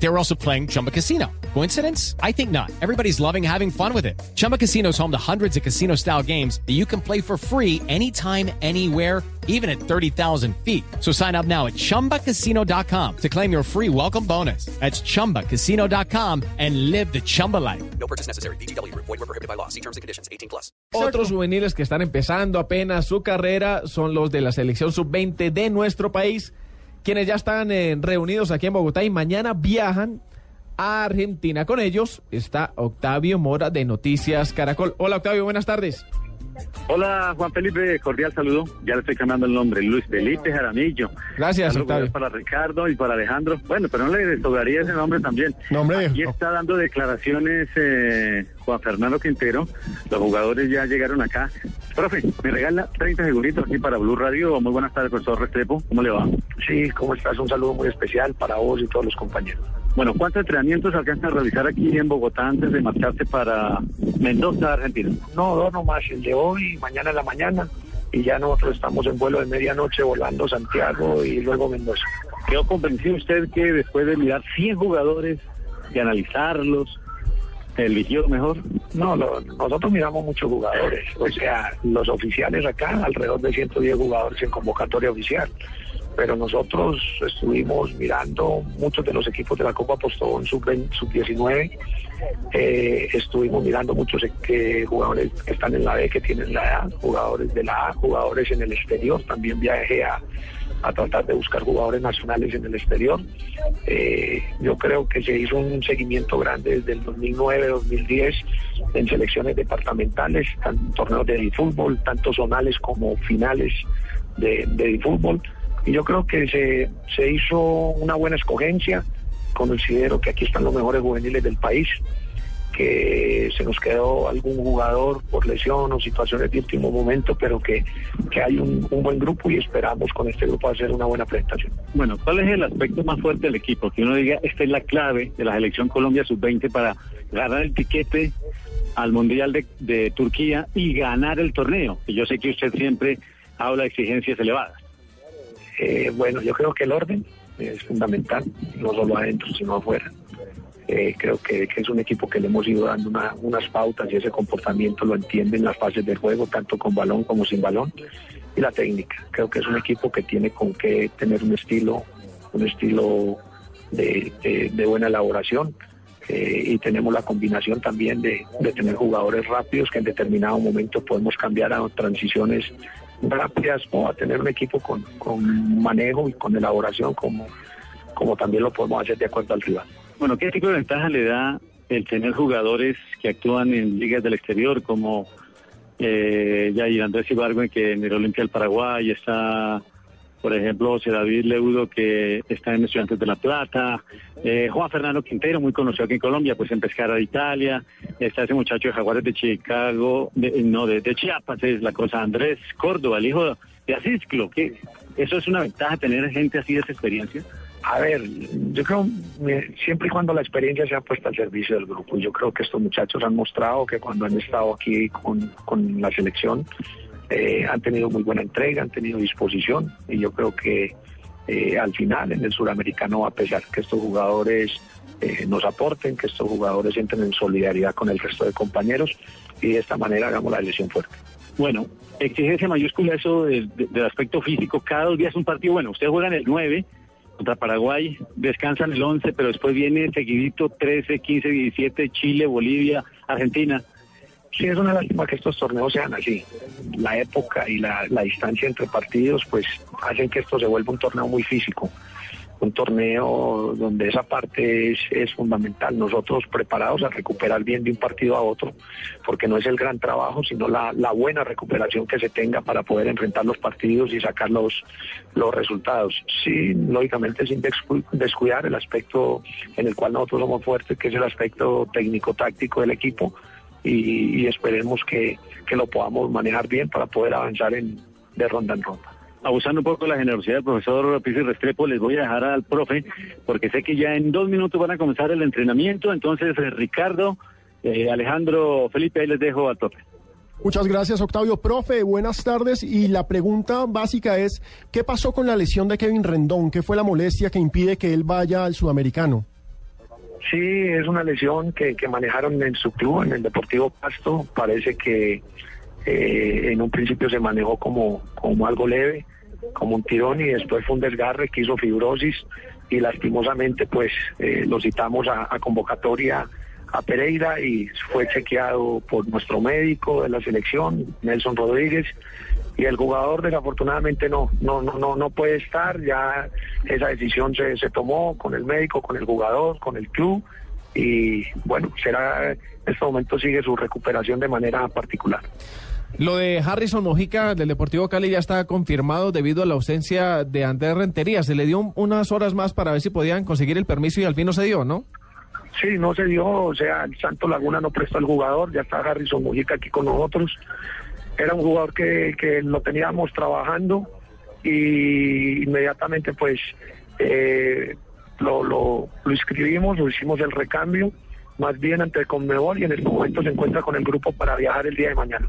They were also playing Chumba Casino. Coincidence? I think not. Everybody's loving having fun with it. Chumba Casino is home to hundreds of casino style games that you can play for free anytime, anywhere, even at 30,000 feet. So sign up now at chumbacasino.com to claim your free welcome bonus. That's chumbacasino.com and live the Chumba life. No purchase necessary. BGW. Void were prohibited by law. See terms and conditions. 18 plus. Otros juveniles que están empezando apenas su carrera son los de la selección sub-20 de nuestro país, quienes ya están eh, reunidos aquí en Bogotá y mañana viajan a Argentina. Con ellos está Octavio Mora de Noticias Caracol. Hola Octavio, buenas tardes. Hola Juan Felipe, cordial saludo. Ya le estoy cambiando el nombre, Luis Felipe Jaramillo. Gracias, Saludos Octavio. Para Ricardo y para Alejandro. Bueno, pero no le sobraría ese nombre también. Nombre. Aquí está dando declaraciones eh, Juan Fernando Quintero. Los jugadores ya llegaron acá. Profe, me regala 30 segunditos aquí para Blue Radio. Muy buenas tardes, profesor Restrepo. ¿Cómo le va? Sí, ¿cómo estás? Un saludo muy especial para vos y todos los compañeros. Bueno, ¿cuántos entrenamientos alcanzan a realizar aquí en Bogotá antes de marcharse para Mendoza, Argentina? No, dos nomás, el de hoy, mañana en la mañana, y ya nosotros estamos en vuelo de medianoche volando Santiago y luego Mendoza. ¿Quedó convencido usted que después de mirar 100 jugadores, de analizarlos, eligió mejor? No, lo- nosotros miramos muchos jugadores, o sea, los oficiales acá, alrededor de 110 jugadores en convocatoria oficial. Pero nosotros estuvimos mirando muchos de los equipos de la Copa Postobón sub-20 sub-19, eh, estuvimos mirando muchos eh, jugadores que están en la B, que tienen la A, jugadores de la A, jugadores en el exterior, también viajé a, a tratar de buscar jugadores nacionales en el exterior. Eh, yo creo que se hizo un seguimiento grande desde el 2009-2010 en selecciones departamentales, tan- torneos de fútbol, tanto zonales como finales de, de fútbol. Y yo creo que se, se hizo una buena escogencia. Considero que aquí están los mejores juveniles del país que se nos quedó algún jugador por lesión o situaciones de último momento, pero que, que hay un, buen grupo y esperamos con este grupo hacer una buena presentación. Bueno, ¿cuál es el aspecto más fuerte del equipo? Que uno diga, esta es la clave de la selección Colombia sub-20 para ganar el tiquete al Mundial de, de Turquía y ganar el torneo. Y yo sé que usted siempre habla de exigencias elevadas. Eh, bueno, yo creo que el orden es fundamental, no solo adentro, sino afuera. Eh, creo que, es un equipo que le hemos ido dando una- unas pautas y ese comportamiento lo entienden las fases del juego, tanto con balón como sin balón, y la técnica. Creo que es un equipo que tiene con qué tener un estilo, un estilo de, buena elaboración. eh, y tenemos la combinación también de tener jugadores rápidos que en determinado momento podemos cambiar a transiciones rápidas o a tener un equipo con, con manejo y con elaboración como, como también lo podemos hacer de acuerdo al rival. Bueno, ¿qué tipo de ventaja le da el tener jugadores que actúan en ligas del exterior como eh, Yair Andrés Ibargüen, que en el Olimpia del Paraguay está, por ejemplo, José David Leudo, que está en Estudiantes de La Plata, eh, Juan Fernando Quintero, muy conocido aquí en Colombia, pues en Pescara de Italia, está ese muchacho de Jaguares de Chicago, de- no, de, Chiapas, es la cosa, Andrés Córdoba, el hijo de Asisclo, que eso es una ventaja tener gente así de esa experiencia. A ver, yo creo eh, siempre y cuando la experiencia sea puesta al servicio del grupo. Yo creo que estos muchachos han mostrado que cuando han estado aquí con, con la selección eh, han tenido muy buena entrega, han tenido disposición y yo creo que eh, al final en el suramericano a pesar que estos jugadores eh, nos aporten, que estos jugadores entren en solidaridad con el resto de compañeros y de esta manera hagamos la elección fuerte. Bueno, exigencia mayúscula eso del, de- del aspecto físico. Cada dos días un partido. Bueno, ustedes juegan el 9 contra Paraguay, descansan el 11, pero después viene seguidito 13, 15, 17, Chile, Bolivia, Argentina. Sí, es una lástima que estos torneos sean así. La época y la, distancia entre partidos, pues hacen que esto se vuelva un torneo muy físico. Un torneo donde esa parte es, fundamental. Nosotros preparados a recuperar bien de un partido a otro, porque no es el gran trabajo, sino la, la buena recuperación que se tenga para poder enfrentar los partidos y sacar los, los resultados. Sí, lógicamente sin descu- descuidar el aspecto en el cual nosotros somos fuertes, que es el aspecto técnico-táctico del equipo y, y esperemos que, que lo podamos manejar bien para poder avanzar en, de ronda en ronda. Abusando un poco de la generosidad del profesor Pizzi Restrepo, les voy a dejar al profe, porque sé que ya en dos minutos van a comenzar el entrenamiento. Entonces, eh, Ricardo, eh, Alejandro, Felipe, ahí les dejo al profe. Muchas gracias, Octavio. Profe, buenas tardes. Y la pregunta básica es, ¿qué pasó con la lesión de Kevin Rendón? ¿Qué fue la molestia que impide que él vaya al sudamericano? Sí, es una lesión que, que manejaron en su club, en el Deportivo Pasto. Parece que eh, en un principio se manejó como, como algo leve, como un tirón, y después fue un desgarre que hizo fibrosis y lastimosamente pues eh, lo citamos a, a convocatoria a Pereira y fue chequeado por nuestro médico de la selección, Nelson Rodríguez, y el jugador desafortunadamente no, no, no, no, no puede estar, ya esa decisión se, se tomó con el médico, con el jugador, con el club, y bueno, será, en este momento sigue su recuperación de manera particular. Lo de Harrison Mojica del Deportivo Cali ya está confirmado debido a la ausencia de Andrés Rentería. Se le dio un- unas horas más para ver si podían conseguir el permiso y al fin no se dio, ¿no? Sí, no se dio, o sea, el Santo Laguna no prestó al jugador, ya está Harrison Mujica aquí con nosotros. Era un jugador que, que lo teníamos trabajando y inmediatamente pues eh, lo, lo, lo inscribimos, lo hicimos el recambio, más bien ante el Conmebol y en este momento se encuentra con el grupo para viajar el día de mañana.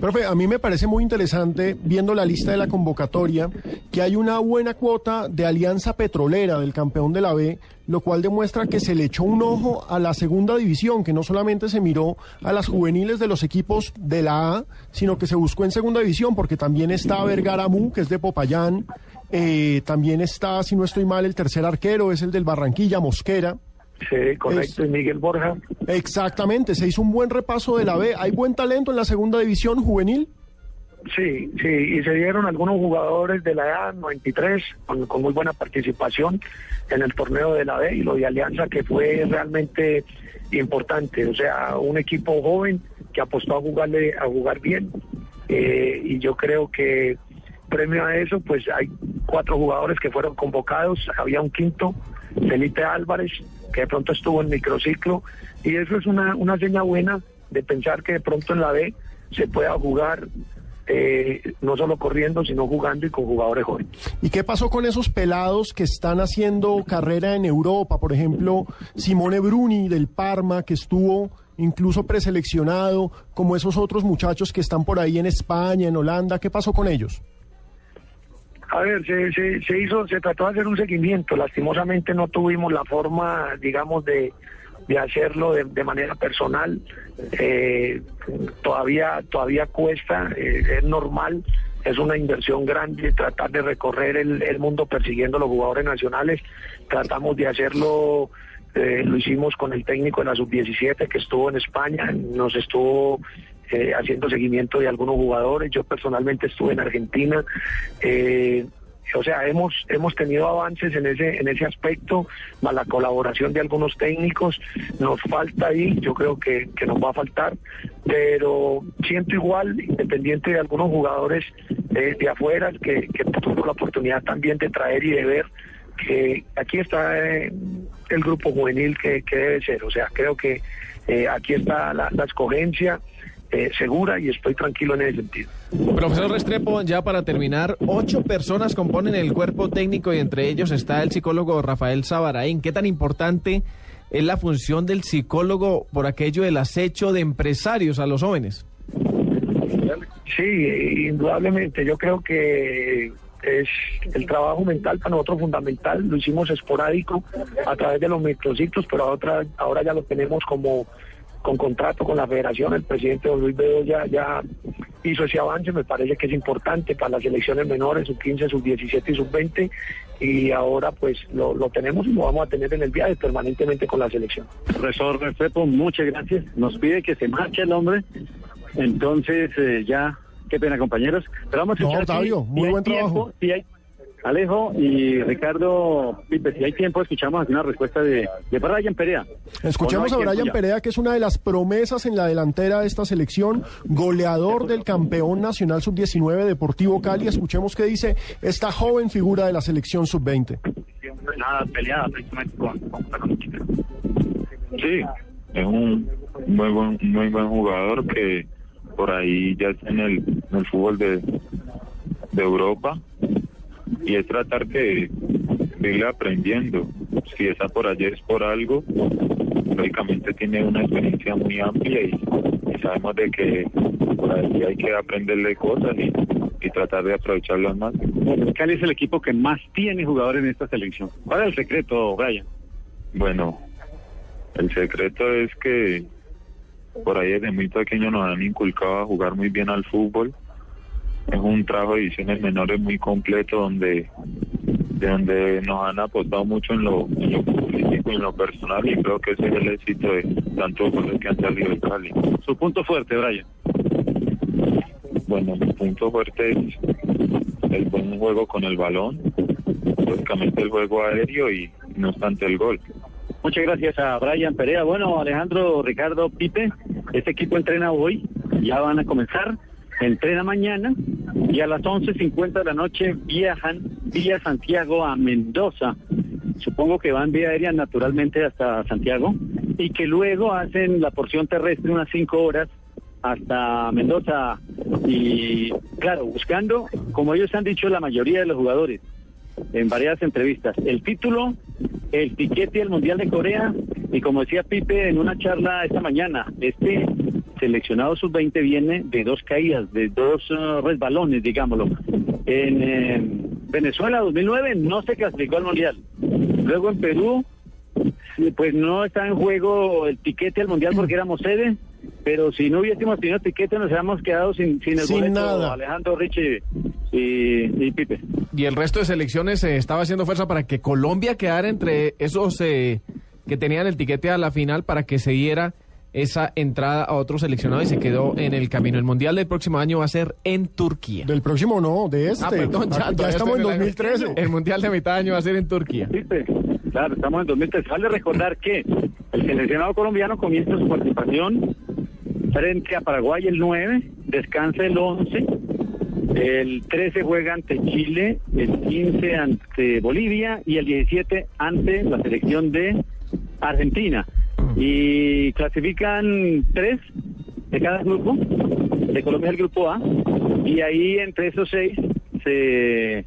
Profe, a mí me parece muy interesante, viendo la lista de la convocatoria, que hay una buena cuota de alianza petrolera del campeón de la B, lo cual demuestra que se le echó un ojo a la segunda división, que no solamente se miró a las juveniles de los equipos de la A, sino que se buscó en segunda división, porque también está Vergara Mu, que es de Popayán, eh, también está, si no estoy mal, el tercer arquero, es el del Barranquilla, Mosquera. Sí, correcto, y Miguel Borja. Exactamente, se hizo un buen repaso de la B. ¿Hay buen talento en la segunda división juvenil? Sí, sí, y se dieron algunos jugadores de la edad 93 con, con muy buena participación en el torneo de la B y lo de Alianza que fue realmente importante, o sea, un equipo joven que apostó a jugarle a jugar bien eh, y yo creo que premio a eso pues hay cuatro jugadores que fueron convocados, había un quinto, Felipe Álvarez, que de pronto estuvo en microciclo y eso es una, una seña buena de pensar que de pronto en la B se pueda jugar eh, no solo corriendo, sino jugando y con jugadores jóvenes. ¿Y qué pasó con esos pelados que están haciendo carrera en Europa? Por ejemplo, Simone Bruni del Parma, que estuvo incluso preseleccionado, como esos otros muchachos que están por ahí en España, en Holanda. ¿Qué pasó con ellos? A ver, se, hizo, se trató de hacer un seguimiento. Lastimosamente no tuvimos la forma, digamos, de, de hacerlo de, manera personal. Eh, todavía, todavía cuesta, eh, es normal, es una inversión grande tratar de recorrer el, el mundo persiguiendo a los jugadores nacionales. Tratamos de hacerlo, eh, lo hicimos con el técnico de la sub-17 que estuvo en España, nos estuvo eh, haciendo seguimiento de algunos jugadores. Yo personalmente estuve en Argentina. Eh, o sea, hemos hemos tenido avances en ese en ese aspecto, más la colaboración de algunos técnicos. Nos falta ahí, yo creo que, que nos va a faltar, pero siento igual, independiente de algunos jugadores de, de afuera, que, que tuvo la oportunidad también de traer y de ver que aquí está eh, el grupo juvenil que, debe ser. O sea, creo que eh, aquí está la escogencia eh, segura y estoy tranquilo en ese sentido. Profesor Restrepo, ya para terminar, ocho personas componen el cuerpo técnico y entre ellos está el psicólogo Rafael Sabaraín. ¿Qué tan importante es la función del psicólogo por aquello del acecho de empresarios a los jóvenes? Sí, indudablemente. Yo creo que es el trabajo mental para nosotros fundamental. Lo hicimos esporádico a través de los microciclos, pero ahora, ahora ya lo tenemos como con contrato con la federación. El presidente don Luis Bedoya ya hizo ese avance. Me parece que es importante para las elecciones menores, sub 15, sub 17 y sub 20. Y ahora pues lo, lo tenemos y lo vamos a tener en el viaje permanentemente con la selección. Profesor Restrepo, muchas gracias. Nos pide que se marche el hombre. Entonces, eh, ya, qué pena, compañeros. Pero vamos a No, escuchar Octavio, si- muy si hay buen tiempo, trabajo. si hay- Alejo y Ricardo, Pipe, si hay tiempo, escuchamos aquí una respuesta de, de Brian Perea. Escuchemos ¿O a Brian? Perea, que es una de las promesas en la delantera de esta selección, goleador del campeón nacional sub-19 Deportivo Cali. Escuchemos qué dice esta joven figura de la selección sub-20. Nada peleada precisamente con, con. Sí, es un muy buen, muy buen jugador que por ahí ya está en el, en el fútbol de, de Europa y es tratar de, de ir aprendiendo. Si está por allí es por algo. Lógicamente tiene una experiencia muy amplia y, y sabemos de que por ahí hay que aprenderle cosas y, y tratar de aprovecharlas más. Cali es el equipo que más tiene jugadores en esta selección. ¿Cuál es el secreto, Brian? Bueno, el secreto es que por ahí desde muy pequeño nos han inculcado a jugar muy bien al fútbol. Es un trabajo de divisiones menores muy completo donde de donde nos han apostado mucho en lo, en lo futbolístico y en lo personal y creo que ese es el éxito de tantos goles que han salido de Cali. Su punto fuerte, Brian. Bueno, mi punto fuerte es el buen juego con el balón, básicamente el juego aéreo y no obstante el gol. Muchas gracias a Brian Perea. Bueno, Alejandro, Ricardo, Pipe, este equipo entrena hoy, ya van a comenzar, entrena mañana y a las 11.50 de la noche viajan vía Santiago a Mendoza. Supongo que van vía aérea naturalmente hasta Santiago y que luego hacen la porción terrestre unas cinco horas hasta Mendoza y claro, buscando, como ellos han dicho la mayoría de los jugadores en varias entrevistas, el título, el tiquete al Mundial de Corea y como decía Pipe en una charla esta mañana, este seleccionado sub-20 viene de dos caídas, de dos uh, resbalones, digámoslo. En eh, Venezuela 2009 no se clasificó al Mundial. Luego en Perú, pues no está en juego el tiquete al Mundial porque éramos sede, pero si no hubiésemos tenido tiquete nos habíamos quedado sin, sin el Sin boleto, nada. Alejandro, Richie y, y Pipe. Y el resto de selecciones eh, estaba haciendo fuerza para que Colombia quedara entre esos eh, que tenían el tiquete a la final para que se diera esa entrada a otro seleccionado y se quedó en el camino. El Mundial del próximo año va a ser en Turquía. Del próximo no, de este. Ah, perdón, ya, ya, estamos en estoy el año. 2013. El Mundial de mitad de año va a ser en Turquía. Pipe, claro, estamos en 2003. Vale recordar que el seleccionado colombiano comienza su participación frente a Paraguay el 9, descansa el 11, el 13 juega ante Chile, el 15 ante Bolivia y el 17 ante la selección de Argentina. Y clasifican tres de cada grupo, de Colombia es el grupo A, y ahí entre esos seis se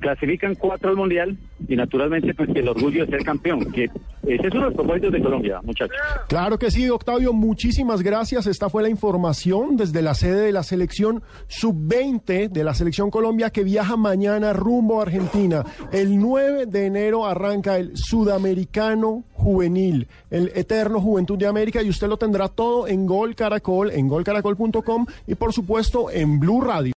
clasifican cuatro al mundial. Y naturalmente pues el orgullo de ser campeón, que ese es uno de los propósitos de Colombia, muchachos. Claro que sí, Octavio, muchísimas gracias. Esta fue la información desde la sede de la selección sub-20 de la selección Colombia que viaja mañana rumbo a Argentina. El 9 de enero arranca el Sudamericano Juvenil, el Eterno Juventud de América y usted lo tendrá todo en Gol Caracol, en golcaracol.com y por supuesto en Blue Radio.